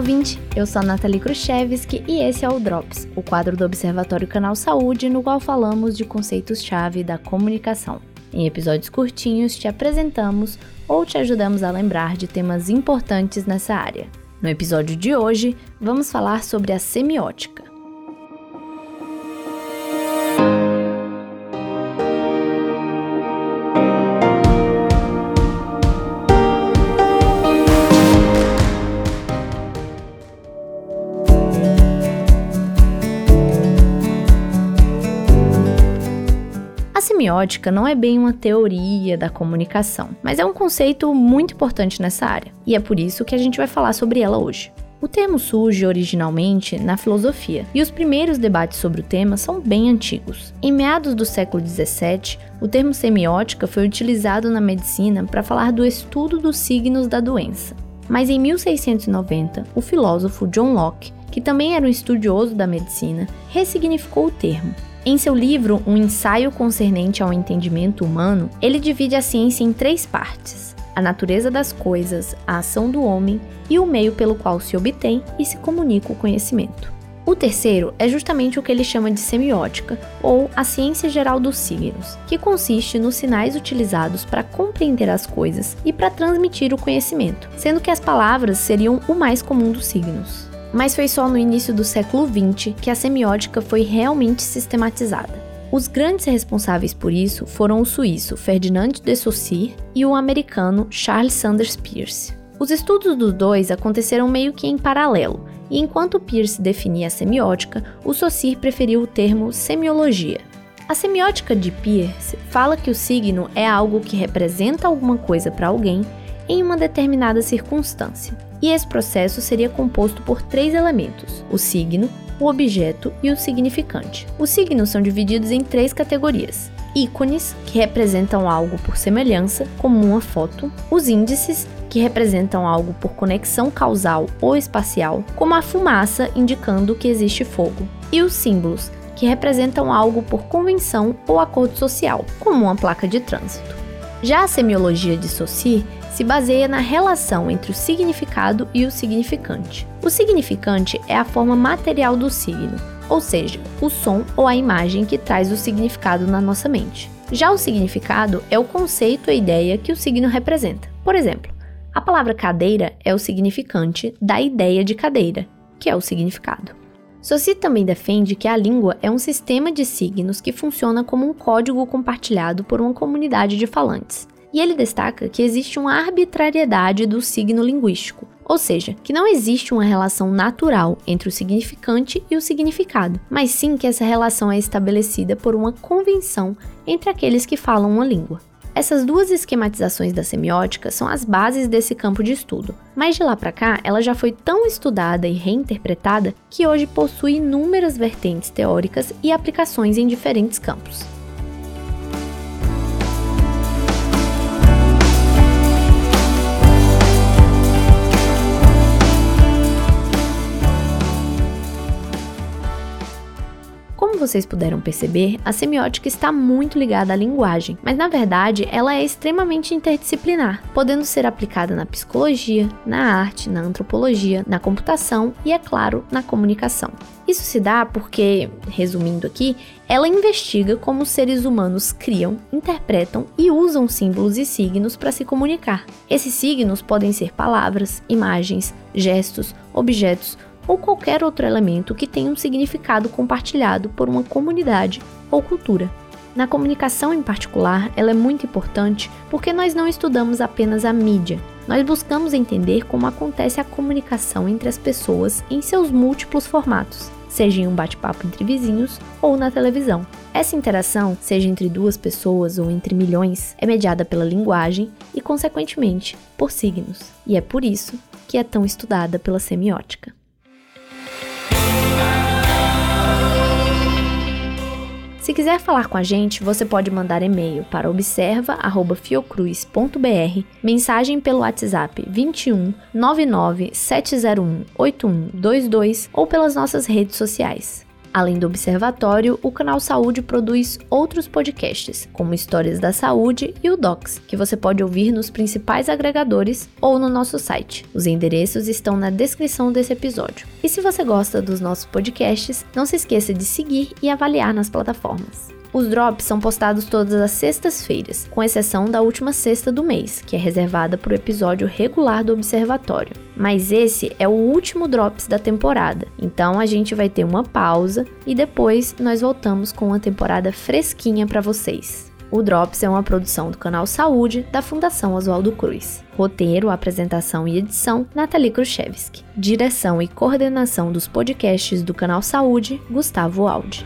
ouvinte! Eu sou a Nathalie Khrushchevski e esse é o Drops, o quadro do Observatório Canal Saúde, no qual falamos de conceitos-chave da comunicação. Em episódios curtinhos, te apresentamos ou te ajudamos a lembrar de temas importantes nessa área. No episódio de hoje, vamos falar sobre a semiótica. Semiótica não é bem uma teoria da comunicação, mas é um conceito muito importante nessa área, e é por isso que a gente vai falar sobre ela hoje. O termo surge originalmente na filosofia, e os primeiros debates sobre o tema são bem antigos. Em meados do século XVII, o termo semiótica foi utilizado na medicina para falar do estudo dos signos da doença. Mas em 1690, o filósofo John Locke, que também era um estudioso da medicina, ressignificou o termo em seu livro Um Ensaio Concernente ao Entendimento Humano, ele divide a ciência em três partes: a natureza das coisas, a ação do homem e o meio pelo qual se obtém e se comunica o conhecimento. O terceiro é justamente o que ele chama de semiótica, ou a ciência geral dos signos, que consiste nos sinais utilizados para compreender as coisas e para transmitir o conhecimento, sendo que as palavras seriam o mais comum dos signos mas foi só no início do século XX que a semiótica foi realmente sistematizada. Os grandes responsáveis por isso foram o suíço Ferdinand de Saussure e o americano Charles Sanders Peirce. Os estudos dos dois aconteceram meio que em paralelo, e enquanto Peirce definia a semiótica, o Saussure preferiu o termo semiologia. A semiótica de Peirce fala que o signo é algo que representa alguma coisa para alguém em uma determinada circunstância. E esse processo seria composto por três elementos: o signo, o objeto e o significante. Os signos são divididos em três categorias: ícones, que representam algo por semelhança, como uma foto, os índices, que representam algo por conexão causal ou espacial, como a fumaça indicando que existe fogo, e os símbolos, que representam algo por convenção ou acordo social, como uma placa de trânsito. Já a semiologia de Saussure se baseia na relação entre o significado e o significante. O significante é a forma material do signo, ou seja, o som ou a imagem que traz o significado na nossa mente. Já o significado é o conceito ou ideia que o signo representa. Por exemplo, a palavra cadeira é o significante da ideia de cadeira, que é o significado. Saussure também defende que a língua é um sistema de signos que funciona como um código compartilhado por uma comunidade de falantes. E ele destaca que existe uma arbitrariedade do signo linguístico, ou seja, que não existe uma relação natural entre o significante e o significado, mas sim que essa relação é estabelecida por uma convenção entre aqueles que falam uma língua. Essas duas esquematizações da semiótica são as bases desse campo de estudo, mas de lá para cá ela já foi tão estudada e reinterpretada que hoje possui inúmeras vertentes teóricas e aplicações em diferentes campos. Vocês puderam perceber, a semiótica está muito ligada à linguagem, mas na verdade ela é extremamente interdisciplinar, podendo ser aplicada na psicologia, na arte, na antropologia, na computação e, é claro, na comunicação. Isso se dá porque, resumindo aqui, ela investiga como os seres humanos criam, interpretam e usam símbolos e signos para se comunicar. Esses signos podem ser palavras, imagens, gestos, objetos ou qualquer outro elemento que tenha um significado compartilhado por uma comunidade ou cultura. Na comunicação em particular, ela é muito importante porque nós não estudamos apenas a mídia, nós buscamos entender como acontece a comunicação entre as pessoas em seus múltiplos formatos, seja em um bate-papo entre vizinhos ou na televisão. Essa interação, seja entre duas pessoas ou entre milhões, é mediada pela linguagem e, consequentemente, por signos, e é por isso que é tão estudada pela semiótica. Se quiser falar com a gente, você pode mandar e-mail para observa@fiocruz.br, mensagem pelo WhatsApp 21 99 701 8122 ou pelas nossas redes sociais. Além do Observatório, o canal Saúde produz outros podcasts, como Histórias da Saúde e o Docs, que você pode ouvir nos principais agregadores ou no nosso site. Os endereços estão na descrição desse episódio. E se você gosta dos nossos podcasts, não se esqueça de seguir e avaliar nas plataformas. Os drops são postados todas as sextas-feiras, com exceção da última sexta do mês, que é reservada para o episódio regular do Observatório. Mas esse é o último drops da temporada, então a gente vai ter uma pausa e depois nós voltamos com uma temporada fresquinha para vocês. O Drops é uma produção do canal Saúde da Fundação Oswaldo Cruz. Roteiro, apresentação e edição: Nathalie Khrushchevsky. Direção e coordenação dos podcasts do canal Saúde: Gustavo Aldi.